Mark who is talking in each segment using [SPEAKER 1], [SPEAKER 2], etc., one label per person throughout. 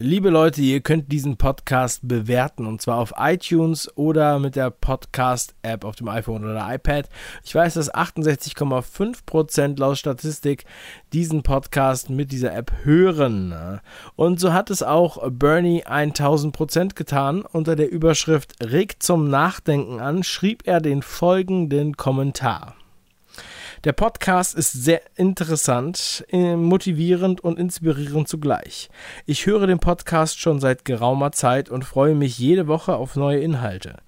[SPEAKER 1] Liebe Leute, ihr könnt diesen Podcast bewerten und zwar auf iTunes oder mit der Podcast-App auf dem iPhone oder iPad. Ich weiß, dass 68,5% laut Statistik diesen Podcast mit dieser App hören. Und so hat es auch Bernie 1000% getan. Unter der Überschrift Regt zum Nachdenken an schrieb er den folgenden Kommentar. Der Podcast ist sehr interessant, äh, motivierend und inspirierend zugleich. Ich höre den Podcast schon seit geraumer Zeit und freue mich jede Woche auf neue Inhalte.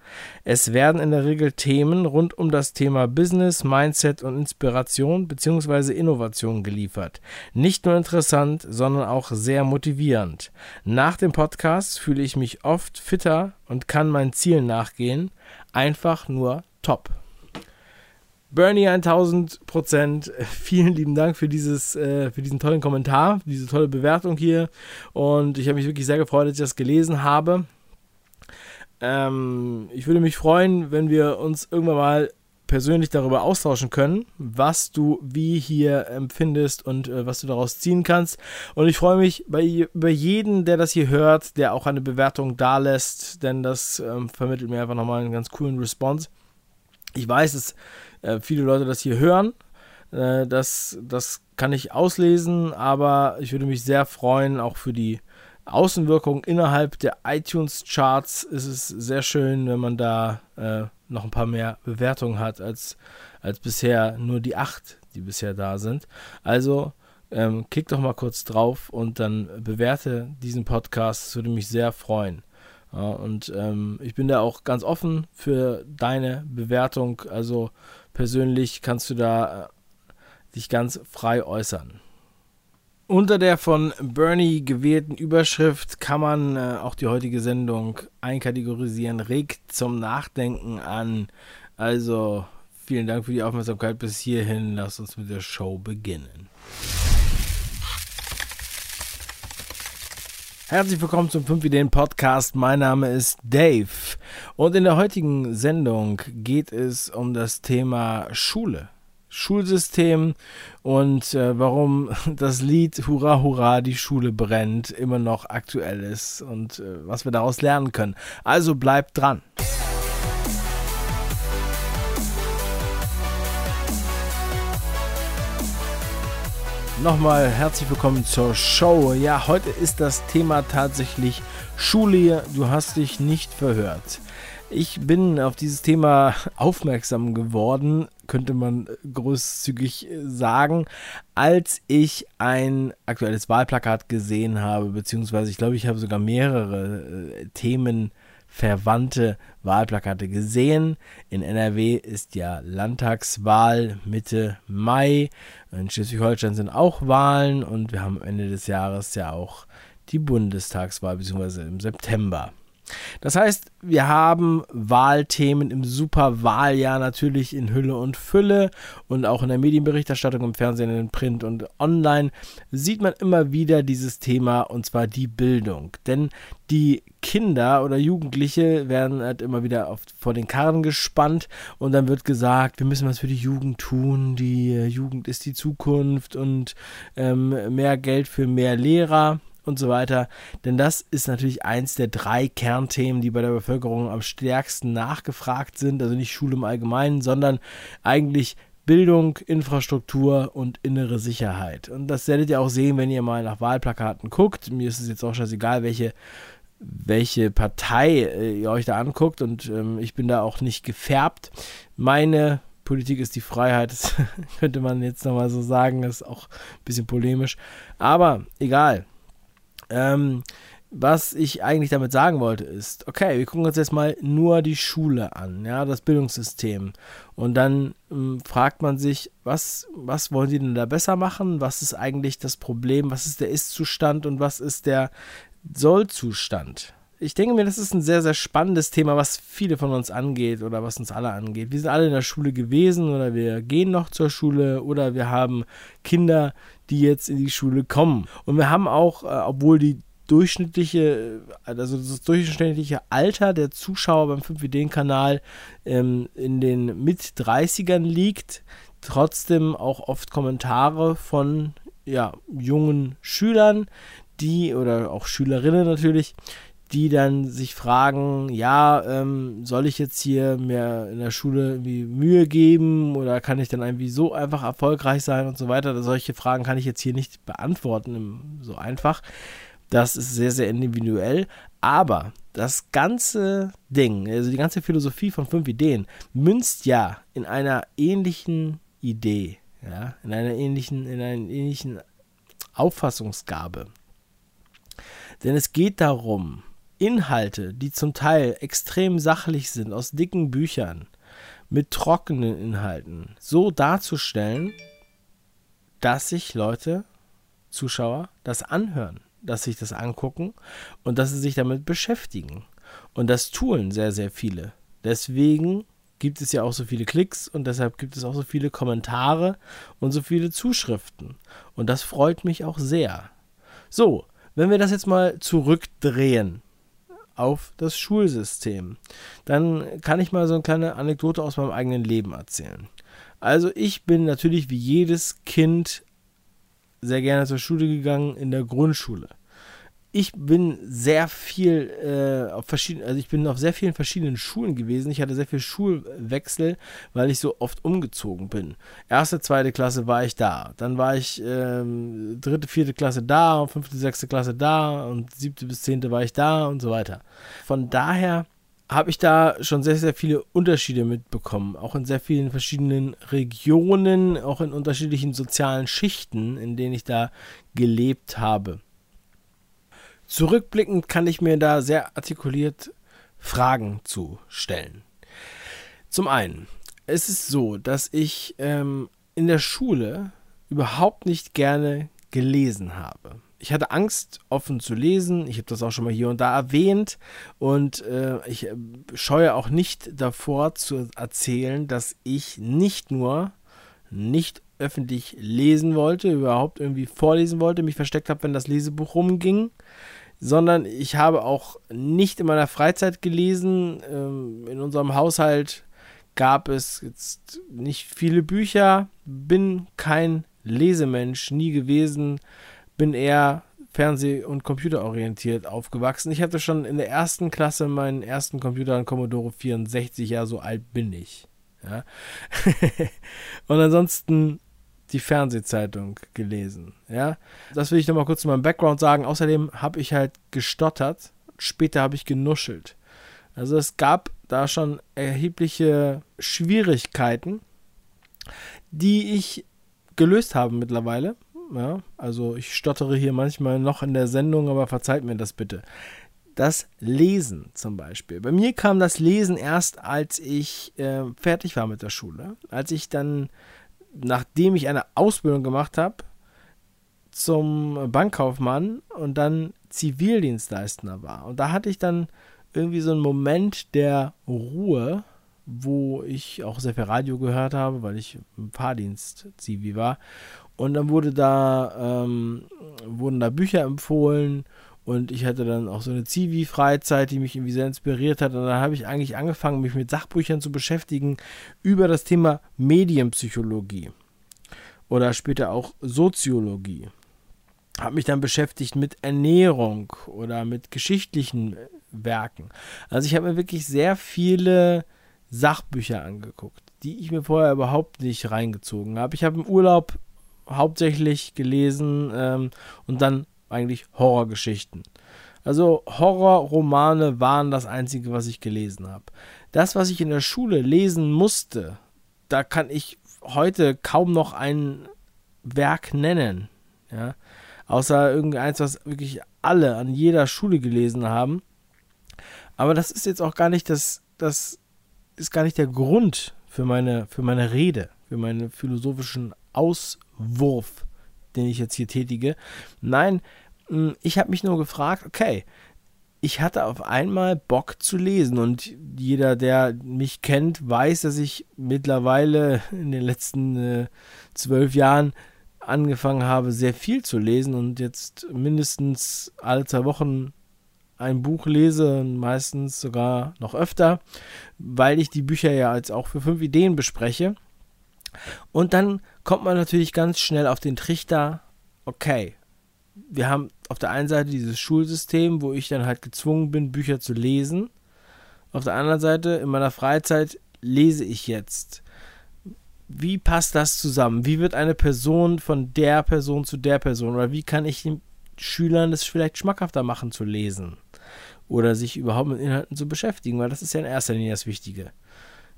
[SPEAKER 1] Es werden in der Regel Themen rund um das Thema Business, Mindset und Inspiration bzw. Innovation geliefert. Nicht nur interessant, sondern auch sehr motivierend. Nach dem Podcast fühle ich mich oft fitter und kann meinen Zielen nachgehen. Einfach nur top. Bernie 1000 Prozent, vielen lieben Dank für, dieses, äh, für diesen tollen Kommentar, diese tolle Bewertung hier. Und ich habe mich wirklich sehr gefreut, dass ich das gelesen habe. Ähm, ich würde mich freuen, wenn wir uns irgendwann mal persönlich darüber austauschen können, was du wie hier empfindest und äh, was du daraus ziehen kannst. Und ich freue mich bei, über jeden, der das hier hört, der auch eine Bewertung da lässt, denn das ähm, vermittelt mir einfach nochmal einen ganz coolen Response. Ich weiß, es äh, viele Leute das hier hören. Äh, das, das kann ich auslesen, aber ich würde mich sehr freuen, auch für die Außenwirkung innerhalb der iTunes-Charts ist es sehr schön, wenn man da äh, noch ein paar mehr Bewertungen hat als, als bisher nur die acht, die bisher da sind. Also ähm, klick doch mal kurz drauf und dann bewerte diesen Podcast. Das würde mich sehr freuen. Ja, und ähm, ich bin da auch ganz offen für deine Bewertung. Also persönlich kannst du da äh, dich ganz frei äußern. Unter der von Bernie gewählten Überschrift kann man äh, auch die heutige Sendung einkategorisieren. Regt zum Nachdenken an. Also vielen Dank für die Aufmerksamkeit bis hierhin. Lass uns mit der Show beginnen. Herzlich willkommen zum 5 Ideen Podcast. Mein Name ist Dave und in der heutigen Sendung geht es um das Thema Schule. Schulsystem und äh, warum das Lied Hurra Hurra die Schule brennt immer noch aktuell ist und äh, was wir daraus lernen können. Also bleibt dran. Nochmal herzlich willkommen zur Show. Ja, heute ist das Thema tatsächlich Schule. Du hast dich nicht verhört. Ich bin auf dieses Thema aufmerksam geworden, könnte man großzügig sagen, als ich ein aktuelles Wahlplakat gesehen habe, beziehungsweise ich glaube, ich habe sogar mehrere äh, Themen verwandte Wahlplakate gesehen. In NRW ist ja Landtagswahl Mitte Mai. In Schleswig-Holstein sind auch Wahlen und wir haben Ende des Jahres ja auch die Bundestagswahl, beziehungsweise im September. Das heißt, wir haben Wahlthemen im Superwahljahr natürlich in Hülle und Fülle und auch in der Medienberichterstattung im Fernsehen, in Print und online sieht man immer wieder dieses Thema und zwar die Bildung. Denn die Kinder oder Jugendliche werden halt immer wieder auf, vor den Karren gespannt und dann wird gesagt, wir müssen was für die Jugend tun, die Jugend ist die Zukunft und ähm, mehr Geld für mehr Lehrer und so weiter. Denn das ist natürlich eins der drei Kernthemen, die bei der Bevölkerung am stärksten nachgefragt sind. Also nicht Schule im Allgemeinen, sondern eigentlich Bildung, Infrastruktur und innere Sicherheit. Und das werdet ihr auch sehen, wenn ihr mal nach Wahlplakaten guckt. Mir ist es jetzt auch scheißegal, welche, welche Partei äh, ihr euch da anguckt. Und ähm, ich bin da auch nicht gefärbt. Meine Politik ist die Freiheit, das könnte man jetzt nochmal so sagen, das ist auch ein bisschen polemisch. Aber egal. Ähm, was ich eigentlich damit sagen wollte, ist, okay, wir gucken uns jetzt mal nur die Schule an, ja, das Bildungssystem. Und dann ähm, fragt man sich, was, was wollen die denn da besser machen? Was ist eigentlich das Problem? Was ist der Ist-Zustand und was ist der Soll-Zustand? Ich denke mir, das ist ein sehr, sehr spannendes Thema, was viele von uns angeht oder was uns alle angeht. Wir sind alle in der Schule gewesen oder wir gehen noch zur Schule oder wir haben Kinder, die jetzt in die Schule kommen. Und wir haben auch, äh, obwohl die durchschnittliche, also das durchschnittliche Alter der Zuschauer beim 5-Ideen-Kanal ähm, in den Mit-30ern liegt, trotzdem auch oft Kommentare von ja, jungen Schülern, die oder auch Schülerinnen natürlich, die dann sich fragen, ja, ähm, soll ich jetzt hier mir in der Schule irgendwie Mühe geben oder kann ich dann irgendwie so einfach erfolgreich sein und so weiter. Solche Fragen kann ich jetzt hier nicht beantworten, so einfach. Das ist sehr, sehr individuell. Aber das ganze Ding, also die ganze Philosophie von fünf Ideen, münzt ja in einer ähnlichen Idee, ja, in einer ähnlichen, in einer ähnlichen Auffassungsgabe. Denn es geht darum, Inhalte, die zum Teil extrem sachlich sind, aus dicken Büchern, mit trockenen Inhalten, so darzustellen, dass sich Leute, Zuschauer, das anhören, dass sich das angucken und dass sie sich damit beschäftigen. Und das tun sehr, sehr viele. Deswegen gibt es ja auch so viele Klicks und deshalb gibt es auch so viele Kommentare und so viele Zuschriften. Und das freut mich auch sehr. So, wenn wir das jetzt mal zurückdrehen auf das Schulsystem. Dann kann ich mal so eine kleine Anekdote aus meinem eigenen Leben erzählen. Also ich bin natürlich wie jedes Kind sehr gerne zur Schule gegangen in der Grundschule ich bin sehr viel äh, auf verschiedenen, also ich bin auf sehr vielen verschiedenen Schulen gewesen. Ich hatte sehr viel Schulwechsel, weil ich so oft umgezogen bin. Erste, zweite Klasse war ich da. Dann war ich ähm, dritte, vierte Klasse da, fünfte, sechste Klasse da und siebte bis zehnte war ich da und so weiter. Von daher habe ich da schon sehr, sehr viele Unterschiede mitbekommen. Auch in sehr vielen verschiedenen Regionen, auch in unterschiedlichen sozialen Schichten, in denen ich da gelebt habe. Zurückblickend kann ich mir da sehr artikuliert Fragen zu stellen. Zum einen, es ist so, dass ich ähm, in der Schule überhaupt nicht gerne gelesen habe. Ich hatte Angst, offen zu lesen. Ich habe das auch schon mal hier und da erwähnt. Und äh, ich äh, scheue auch nicht davor zu erzählen, dass ich nicht nur nicht öffentlich lesen wollte, überhaupt irgendwie vorlesen wollte, mich versteckt habe, wenn das Lesebuch rumging, sondern ich habe auch nicht in meiner Freizeit gelesen. Ähm, in unserem Haushalt gab es jetzt nicht viele Bücher, bin kein Lesemensch, nie gewesen, bin eher fernseh- und computerorientiert aufgewachsen. Ich hatte schon in der ersten Klasse meinen ersten Computer, einen Commodore 64, ja, so alt bin ich. Ja. und ansonsten die Fernsehzeitung gelesen. Ja, das will ich nochmal kurz zu meinem Background sagen. Außerdem habe ich halt gestottert. Später habe ich genuschelt. Also es gab da schon erhebliche Schwierigkeiten, die ich gelöst habe mittlerweile. Ja, also ich stottere hier manchmal noch in der Sendung, aber verzeiht mir das bitte. Das Lesen zum Beispiel. Bei mir kam das Lesen erst, als ich äh, fertig war mit der Schule. Als ich dann nachdem ich eine Ausbildung gemacht habe zum Bankkaufmann und dann Zivildienstleister war. Und da hatte ich dann irgendwie so einen Moment der Ruhe, wo ich auch sehr viel Radio gehört habe, weil ich im Fahrdienst Zivi war. Und dann wurde da, ähm, wurden da Bücher empfohlen und ich hatte dann auch so eine Zivi-Freizeit, die mich irgendwie sehr inspiriert hat. Und dann habe ich eigentlich angefangen, mich mit Sachbüchern zu beschäftigen über das Thema Medienpsychologie oder später auch Soziologie. Habe mich dann beschäftigt mit Ernährung oder mit geschichtlichen Werken. Also ich habe mir wirklich sehr viele Sachbücher angeguckt, die ich mir vorher überhaupt nicht reingezogen habe. Ich habe im Urlaub hauptsächlich gelesen ähm, und dann eigentlich Horrorgeschichten. Also Horrorromane waren das Einzige, was ich gelesen habe. Das, was ich in der Schule lesen musste, da kann ich heute kaum noch ein Werk nennen. Ja? Außer irgendeins, was wirklich alle an jeder Schule gelesen haben. Aber das ist jetzt auch gar nicht das, das ist gar nicht der Grund für meine, für meine Rede, für meinen philosophischen Auswurf den ich jetzt hier tätige. Nein, hm, ich habe mich nur gefragt, okay, ich hatte auf einmal Bock zu lesen und jeder, der mich kennt, weiß, dass ich mittlerweile in den letzten äh, zwölf Jahren angefangen habe, sehr viel zu lesen und jetzt mindestens alle zwei Wochen ein Buch lese und meistens sogar noch öfter, weil ich die Bücher ja jetzt auch für fünf Ideen bespreche. Und dann kommt man natürlich ganz schnell auf den Trichter, okay, wir haben auf der einen Seite dieses Schulsystem, wo ich dann halt gezwungen bin, Bücher zu lesen. Auf der anderen Seite, in meiner Freizeit lese ich jetzt. Wie passt das zusammen? Wie wird eine Person von der Person zu der Person? Oder wie kann ich den Schülern es vielleicht schmackhafter machen zu lesen? Oder sich überhaupt mit Inhalten zu beschäftigen? Weil das ist ja in erster Linie das Wichtige.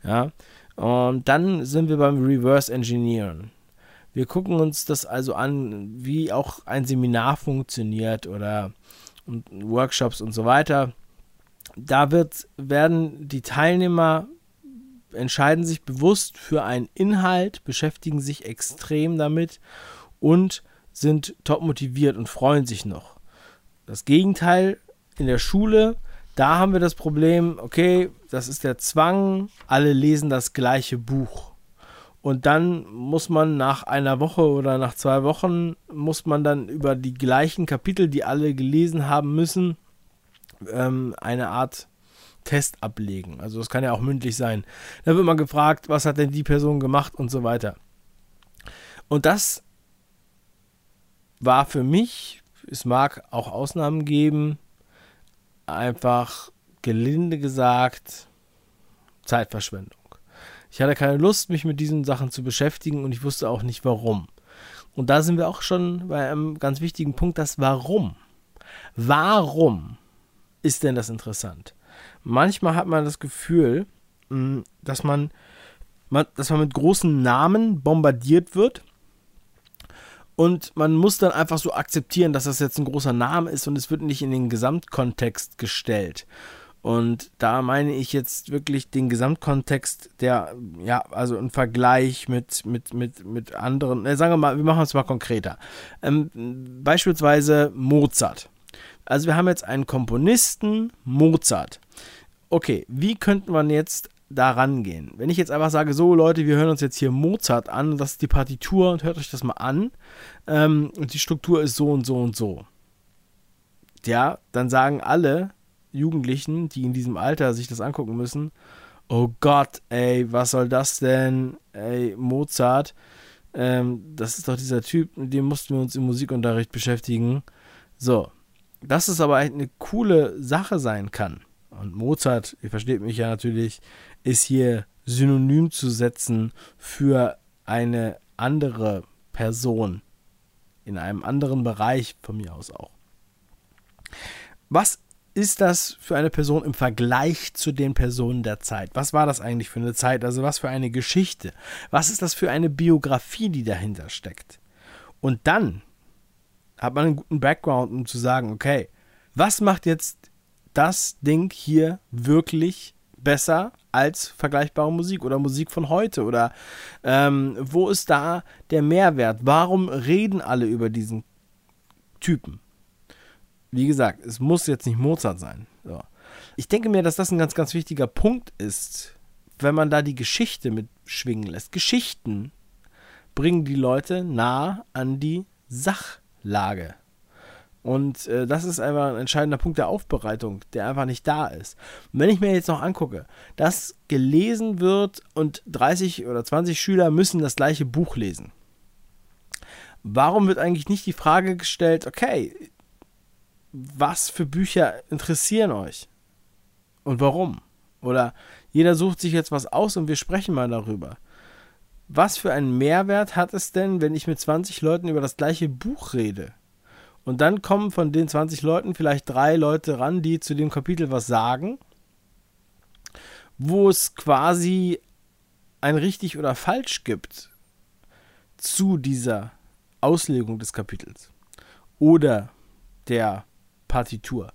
[SPEAKER 1] Ja. Und dann sind wir beim Reverse Engineeren. Wir gucken uns das also an, wie auch ein Seminar funktioniert oder Workshops und so weiter. Da wird, werden die Teilnehmer entscheiden sich bewusst für einen Inhalt, beschäftigen sich extrem damit und sind top motiviert und freuen sich noch. Das Gegenteil in der Schule, da haben wir das Problem, okay, das ist der Zwang, alle lesen das gleiche Buch. Und dann muss man nach einer Woche oder nach zwei Wochen, muss man dann über die gleichen Kapitel, die alle gelesen haben müssen, ähm, eine Art Test ablegen. Also das kann ja auch mündlich sein. Da wird man gefragt, was hat denn die Person gemacht und so weiter. Und das war für mich, es mag auch Ausnahmen geben, einfach gelinde gesagt Zeitverschwendung. Ich hatte keine Lust, mich mit diesen Sachen zu beschäftigen und ich wusste auch nicht warum. Und da sind wir auch schon bei einem ganz wichtigen Punkt, das Warum. Warum ist denn das interessant? Manchmal hat man das Gefühl, mm, dass man, dass man mit großen Namen bombardiert wird und man muss dann einfach so akzeptieren, dass das jetzt ein großer Name ist und es wird nicht in den Gesamtkontext gestellt. Und da meine ich jetzt wirklich den Gesamtkontext, der, ja, also im Vergleich mit, mit, mit, mit anderen, äh, sagen wir mal, wir machen es mal konkreter. Ähm, beispielsweise Mozart. Also wir haben jetzt einen Komponisten, Mozart. Okay, wie könnte man jetzt da rangehen? Wenn ich jetzt einfach sage, so Leute, wir hören uns jetzt hier Mozart an, das ist die Partitur und hört euch das mal an. Ähm, und die Struktur ist so und so und so. Ja, dann sagen alle, Jugendlichen, die in diesem Alter sich das angucken müssen, oh Gott, ey, was soll das denn? Ey, Mozart, ähm, das ist doch dieser Typ, mit dem mussten wir uns im Musikunterricht beschäftigen. So, dass es aber eine coole Sache sein kann. Und Mozart, ihr versteht mich ja natürlich, ist hier synonym zu setzen für eine andere Person in einem anderen Bereich von mir aus auch. Was ist das für eine Person im Vergleich zu den Personen der Zeit? Was war das eigentlich für eine Zeit? Also was für eine Geschichte? Was ist das für eine Biografie, die dahinter steckt? Und dann hat man einen guten Background, um zu sagen, okay, was macht jetzt das Ding hier wirklich besser als vergleichbare Musik oder Musik von heute? Oder ähm, wo ist da der Mehrwert? Warum reden alle über diesen Typen? wie gesagt, es muss jetzt nicht Mozart sein. So. Ich denke mir, dass das ein ganz, ganz wichtiger Punkt ist, wenn man da die Geschichte mitschwingen lässt. Geschichten bringen die Leute nah an die Sachlage. Und äh, das ist einfach ein entscheidender Punkt der Aufbereitung, der einfach nicht da ist. Und wenn ich mir jetzt noch angucke, dass gelesen wird und 30 oder 20 Schüler müssen das gleiche Buch lesen. Warum wird eigentlich nicht die Frage gestellt, okay, was für Bücher interessieren euch und warum? Oder jeder sucht sich jetzt was aus und wir sprechen mal darüber. Was für einen Mehrwert hat es denn, wenn ich mit 20 Leuten über das gleiche Buch rede? Und dann kommen von den 20 Leuten vielleicht drei Leute ran, die zu dem Kapitel was sagen, wo es quasi ein richtig oder falsch gibt zu dieser Auslegung des Kapitels oder der Partitur.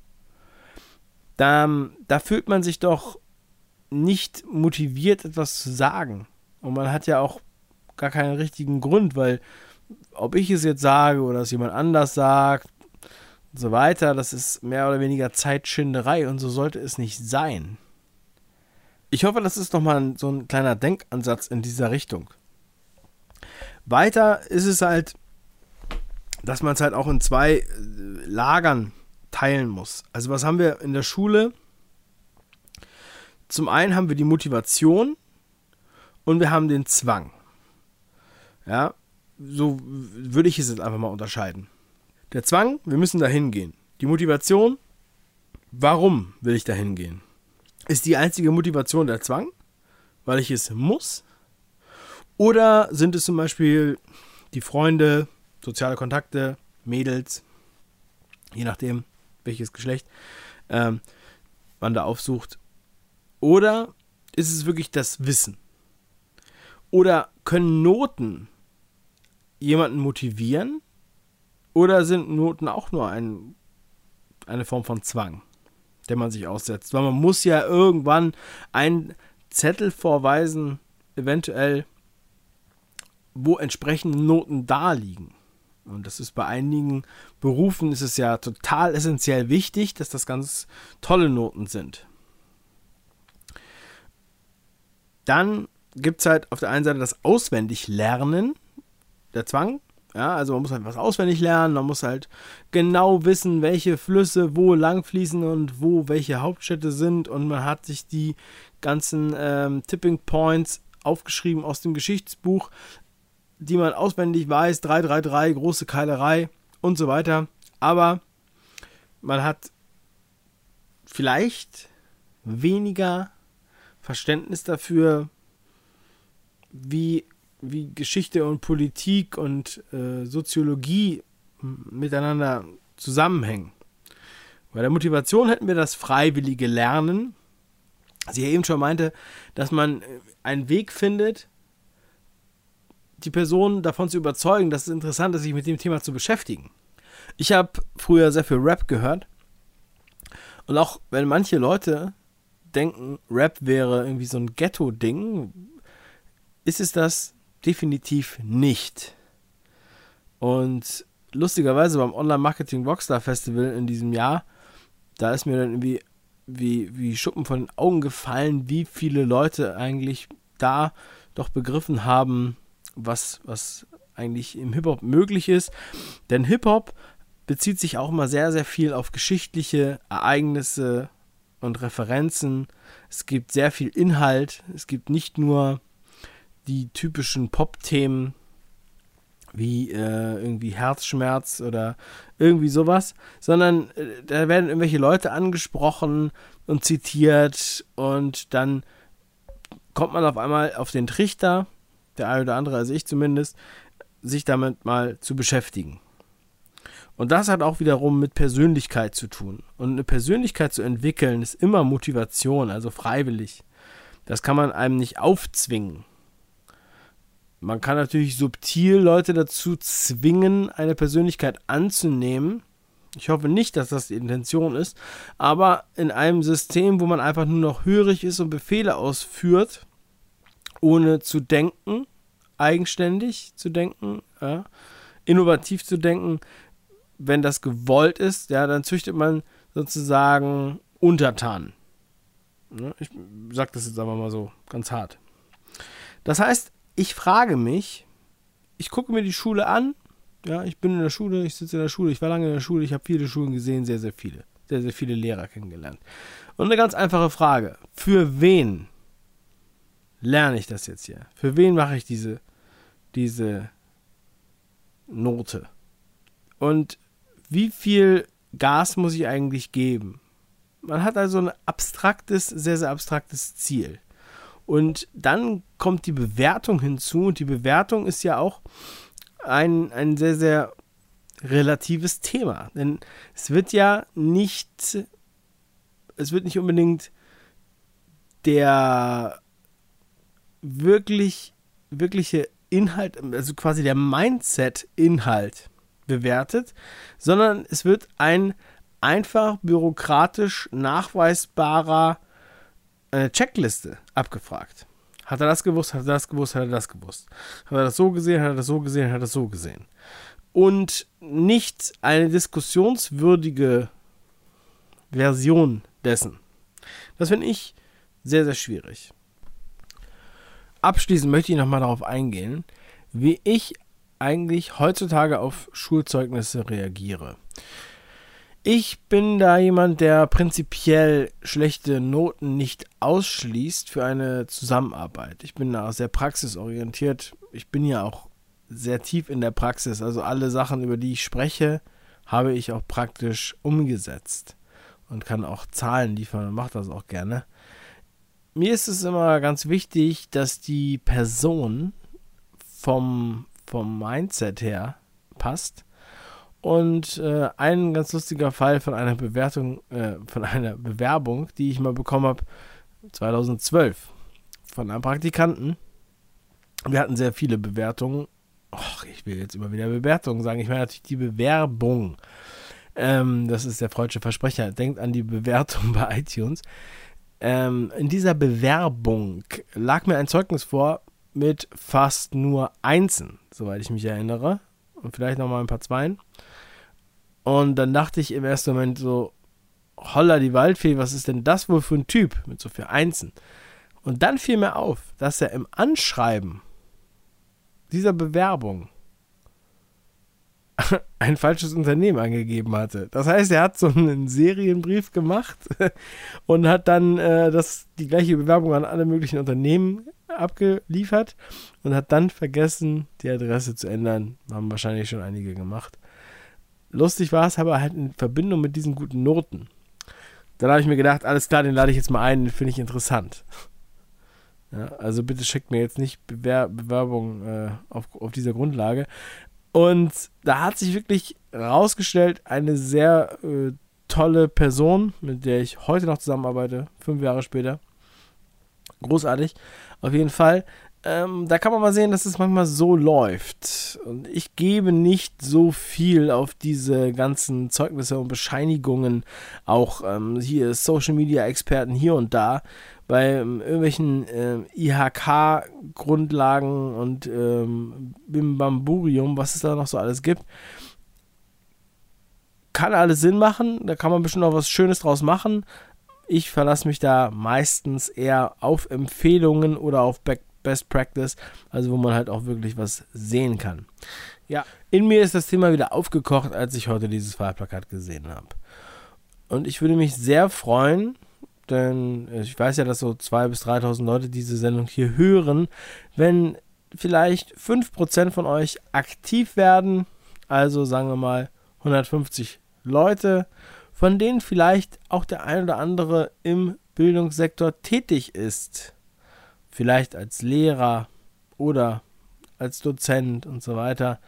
[SPEAKER 1] Da, da fühlt man sich doch nicht motiviert, etwas zu sagen. Und man hat ja auch gar keinen richtigen Grund, weil ob ich es jetzt sage oder es jemand anders sagt und so weiter, das ist mehr oder weniger Zeitschinderei und so sollte es nicht sein. Ich hoffe, das ist nochmal so ein kleiner Denkansatz in dieser Richtung. Weiter ist es halt, dass man es halt auch in zwei äh, Lagern teilen muss. Also was haben wir in der Schule? Zum einen haben wir die Motivation und wir haben den Zwang. Ja, so würde ich es jetzt einfach mal unterscheiden. Der Zwang, wir müssen da hingehen. Die Motivation, warum will ich da hingehen? Ist die einzige Motivation der Zwang, weil ich es muss? Oder sind es zum Beispiel die Freunde, soziale Kontakte, Mädels, je nachdem, welches Geschlecht ähm, man da aufsucht? Oder ist es wirklich das Wissen? Oder können Noten jemanden motivieren? Oder sind Noten auch nur ein, eine Form von Zwang, der man sich aussetzt? Weil man muss ja irgendwann einen Zettel vorweisen, eventuell, wo entsprechende Noten da liegen. Und das ist bei einigen Berufen ist es ja total essentiell wichtig, dass das ganz tolle Noten sind. Dann gibt es halt auf der einen Seite das Auswendiglernen, der Zwang. Ja, also man muss halt was auswendig lernen, man muss halt genau wissen, welche Flüsse wo lang fließen und wo welche Hauptstädte sind und man hat sich die ganzen ähm, Tipping Points aufgeschrieben aus dem Geschichtsbuch, die man auswendig weiß, 333, große Keilerei und so weiter. Aber man hat vielleicht weniger Verständnis dafür, wie, wie Geschichte und Politik und äh, Soziologie miteinander zusammenhängen. Bei der Motivation hätten wir das freiwillige Lernen. Sie eben schon meinte, dass man äh, einen Weg findet, die Person davon zu überzeugen, dass es interessant ist, sich mit dem Thema zu beschäftigen. Ich habe früher sehr viel Rap gehört. Und auch wenn manche Leute denken, Rap wäre irgendwie so ein Ghetto-Ding, ist es das definitiv nicht. Und lustigerweise beim Online-Marketing Rockstar Festival in diesem Jahr, da ist mir dann irgendwie wie, wie Schuppen von den Augen gefallen, wie viele Leute eigentlich da doch begriffen haben, was, was eigentlich im Hip-Hop möglich ist. Denn Hip-Hop bezieht sich auch immer sehr, sehr viel auf geschichtliche Ereignisse und Referenzen. Es gibt sehr viel Inhalt. Es gibt nicht nur die typischen Pop-Themen wie äh, irgendwie Herzschmerz oder irgendwie sowas, sondern äh, da werden irgendwelche Leute angesprochen und zitiert und dann kommt man auf einmal auf den Trichter, der eine oder andere, also ich zumindest, sich damit mal zu beschäftigen. Und das hat auch wiederum mit Persönlichkeit zu tun. Und eine Persönlichkeit zu entwickeln ist immer Motivation, also freiwillig. Das kann man einem nicht aufzwingen. Man kann natürlich subtil Leute dazu zwingen, eine Persönlichkeit anzunehmen. Ich hoffe nicht, dass das die Intention ist. Aber in einem System, wo man einfach nur noch hörig ist und Befehle ausführt, ohne zu denken, eigenständig zu denken, ja, innovativ zu denken, wenn das gewollt ist, ja, dann züchtet man sozusagen Untertanen. Ja, ich sage das jetzt aber mal so ganz hart. Das heißt, ich frage mich, ich gucke mir die Schule an, ja, ich bin in der Schule, ich sitze in der Schule, ich war lange in der Schule, ich habe viele Schulen gesehen, sehr, sehr viele, sehr, sehr viele Lehrer kennengelernt. Und eine ganz einfache Frage, für wen lerne ich das jetzt hier? Für wen mache ich diese, diese Note? Und wie viel Gas muss ich eigentlich geben? Man hat also ein abstraktes, sehr, sehr abstraktes Ziel. Und dann kommt die Bewertung hinzu. Und die Bewertung ist ja auch ein, ein sehr, sehr relatives Thema. Denn es wird ja nicht, es wird nicht unbedingt der wirklich, wirkliche Inhalt, also quasi der Mindset-Inhalt bewertet, sondern es wird ein einfach bürokratisch nachweisbarer eine Checkliste abgefragt. Hat er das gewusst? Hat er das gewusst? Hat er das gewusst? Hat er das so gesehen? Hat er das so gesehen? Hat er das so gesehen? Und nicht eine diskussionswürdige Version dessen. Das finde ich sehr, sehr schwierig. Abschließend möchte ich nochmal darauf eingehen, wie ich eigentlich heutzutage auf Schulzeugnisse reagiere. Ich bin da jemand, der prinzipiell schlechte Noten nicht ausschließt für eine Zusammenarbeit. Ich bin da sehr praxisorientiert. Ich bin ja auch sehr tief in der Praxis. Also alle Sachen, über die ich spreche, habe ich auch praktisch umgesetzt und kann auch Zahlen liefern und mache das auch gerne. Mir ist es immer ganz wichtig, dass die Person vom, vom Mindset her passt. Und äh, ein ganz lustiger Fall von einer Bewertung, äh, von einer Bewerbung, die ich mal bekommen habe, 2012, von einem Praktikanten. Wir hatten sehr viele Bewertungen. Och, ich will jetzt immer wieder Bewertungen sagen. Ich meine natürlich die Bewerbung. Ähm, das ist der freudsche Versprecher. Denkt an die Bewertung bei iTunes. Ähm, in dieser Bewerbung lag mir ein Zeugnis vor mit fast nur Einsen, soweit ich mich erinnere. Und vielleicht nochmal ein paar Zweien. Und dann dachte ich im ersten Moment so, holla die Waldfee, was ist denn das wohl für ein Typ mit so viel Einsen? Und dann fiel mir auf, dass er im Anschreiben dieser Bewerbung ein falsches Unternehmen angegeben hatte. Das heißt, er hat so einen Serienbrief gemacht und hat dann äh, das, die gleiche Bewerbung an alle möglichen Unternehmen abgeliefert und hat dann vergessen, die Adresse zu ändern. Haben wahrscheinlich schon einige gemacht. Lustig war es aber halt in Verbindung mit diesen guten Noten. Dann habe ich mir gedacht, alles klar, den lade ich jetzt mal ein, den finde ich interessant. Ja, also bitte schickt mir jetzt nicht Bewer Bewerbung äh, auf, auf dieser Grundlage. Und da hat sich wirklich herausgestellt, eine sehr äh, tolle Person, mit der ich heute noch zusammenarbeite, fünf Jahre später. Großartig. Auf jeden Fall. Ähm, da kann man mal sehen, dass es manchmal so läuft. Und ich gebe nicht so viel auf diese ganzen Zeugnisse und Bescheinigungen, auch ähm, hier Social Media Experten hier und da, bei ähm, irgendwelchen äh, IHK-Grundlagen und ähm, Bimbamburium, was es da noch so alles gibt. Kann alles Sinn machen, da kann man bestimmt auch was Schönes draus machen. Ich verlasse mich da meistens eher auf Empfehlungen oder auf Best Practice, also wo man halt auch wirklich was sehen kann. Ja, in mir ist das Thema wieder aufgekocht, als ich heute dieses Wahlplakat gesehen habe. Und ich würde mich sehr freuen, denn ich weiß ja, dass so 2.000 bis 3.000 Leute diese Sendung hier hören, wenn vielleicht 5% von euch aktiv werden, also sagen wir mal 150 Leute, von denen vielleicht auch der ein oder andere im Bildungssektor tätig ist. Vielleicht als Lehrer oder als Dozent und so weiter.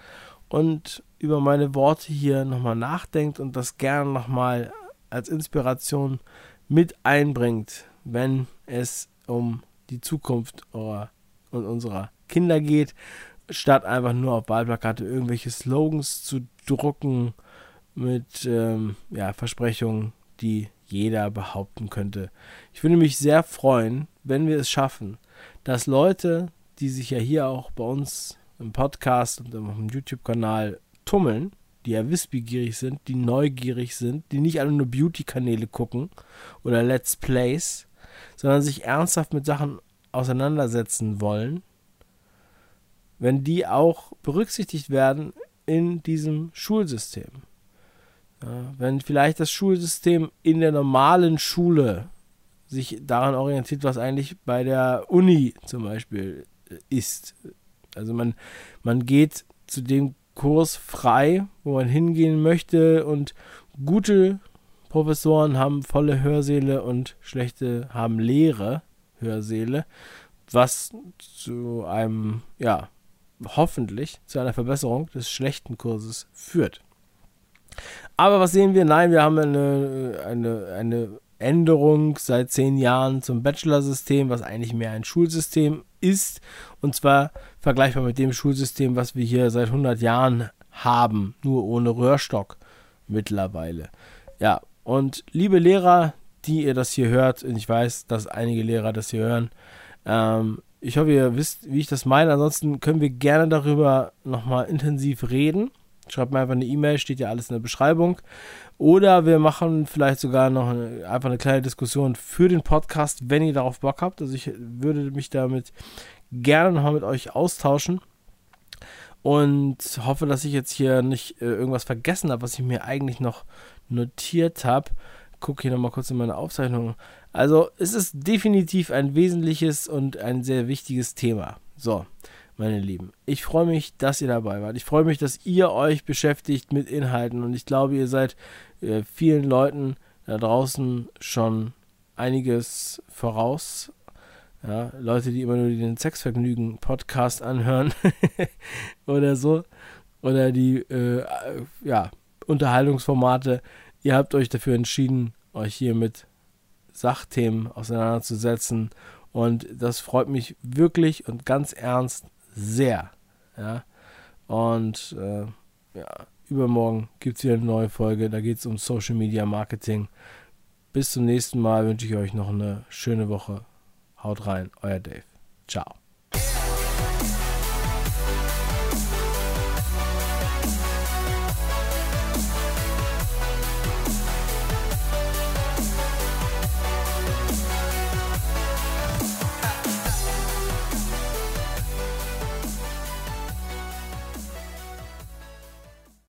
[SPEAKER 1] Und über meine Worte hier nochmal nachdenkt und das gerne nochmal als Inspiration mit einbringt, wenn es um die Zukunft eurer und unserer Kinder geht, statt einfach nur auf Wahlplakate irgendwelche Slogans zu drucken mit ähm, ja, Versprechungen, die jeder behaupten könnte. Ich würde mich sehr freuen, wenn wir es schaffen, dass Leute, die sich ja hier auch bei uns im Podcast und im YouTube-Kanal tummeln, die ja wissbegierig sind, die neugierig sind, die nicht alle nur Beauty-Kanäle gucken oder Let's Plays, sondern sich ernsthaft mit Sachen auseinandersetzen wollen, wenn die auch berücksichtigt werden in diesem Schulsystem. Ja, wenn vielleicht das Schulsystem in der normalen Schule sich daran orientiert, was eigentlich bei der Uni zum Beispiel ist. Also man, man geht zu dem Kurs frei, wo man hingehen möchte und gute Professoren haben volle Hörsäle und schlechte haben leere Hörsäle, was zu einem, ja, hoffentlich zu einer Verbesserung des schlechten Kurses führt. Aber was sehen wir? Nein, wir haben eine, eine, eine Änderung seit zehn Jahren zum Bachelor-System, was eigentlich mehr ein Schulsystem ist. Und zwar vergleichbar mit dem Schulsystem, was wir hier seit 100 Jahren haben, nur ohne Röhrstock mittlerweile. Ja, und liebe Lehrer, die ihr das hier hört, und ich weiß, dass einige Lehrer das hier hören, ähm, ich hoffe, ihr wisst, wie ich das meine. Ansonsten können wir gerne darüber nochmal intensiv reden. Schreibt mir einfach eine E-Mail, steht ja alles in der Beschreibung. Oder wir machen vielleicht sogar noch eine, einfach eine kleine Diskussion für den Podcast, wenn ihr darauf Bock habt. Also ich würde mich damit gerne nochmal mit euch austauschen. Und hoffe, dass ich jetzt hier nicht äh, irgendwas vergessen habe, was ich mir eigentlich noch notiert habe. Gucke hier nochmal kurz in meine Aufzeichnung. Also es ist definitiv ein wesentliches und ein sehr wichtiges Thema. So, meine Lieben. Ich freue mich, dass ihr dabei wart. Ich freue mich, dass ihr euch beschäftigt mit Inhalten und ich glaube, ihr seid äh, vielen Leuten da draußen schon einiges voraus. Ja, Leute, die immer nur den Sexvergnügen-Podcast anhören oder so. Oder die äh, ja, Unterhaltungsformate. Ihr habt euch dafür entschieden, euch hier mit Sachthemen auseinanderzusetzen. Und das freut mich wirklich und ganz ernst sehr. Ja. Und äh, ja, übermorgen gibt es wieder eine neue Folge. Da geht es um Social Media Marketing. Bis zum nächsten Mal wünsche ich euch noch eine schöne Woche. Haut rein, euer Dave. Ciao.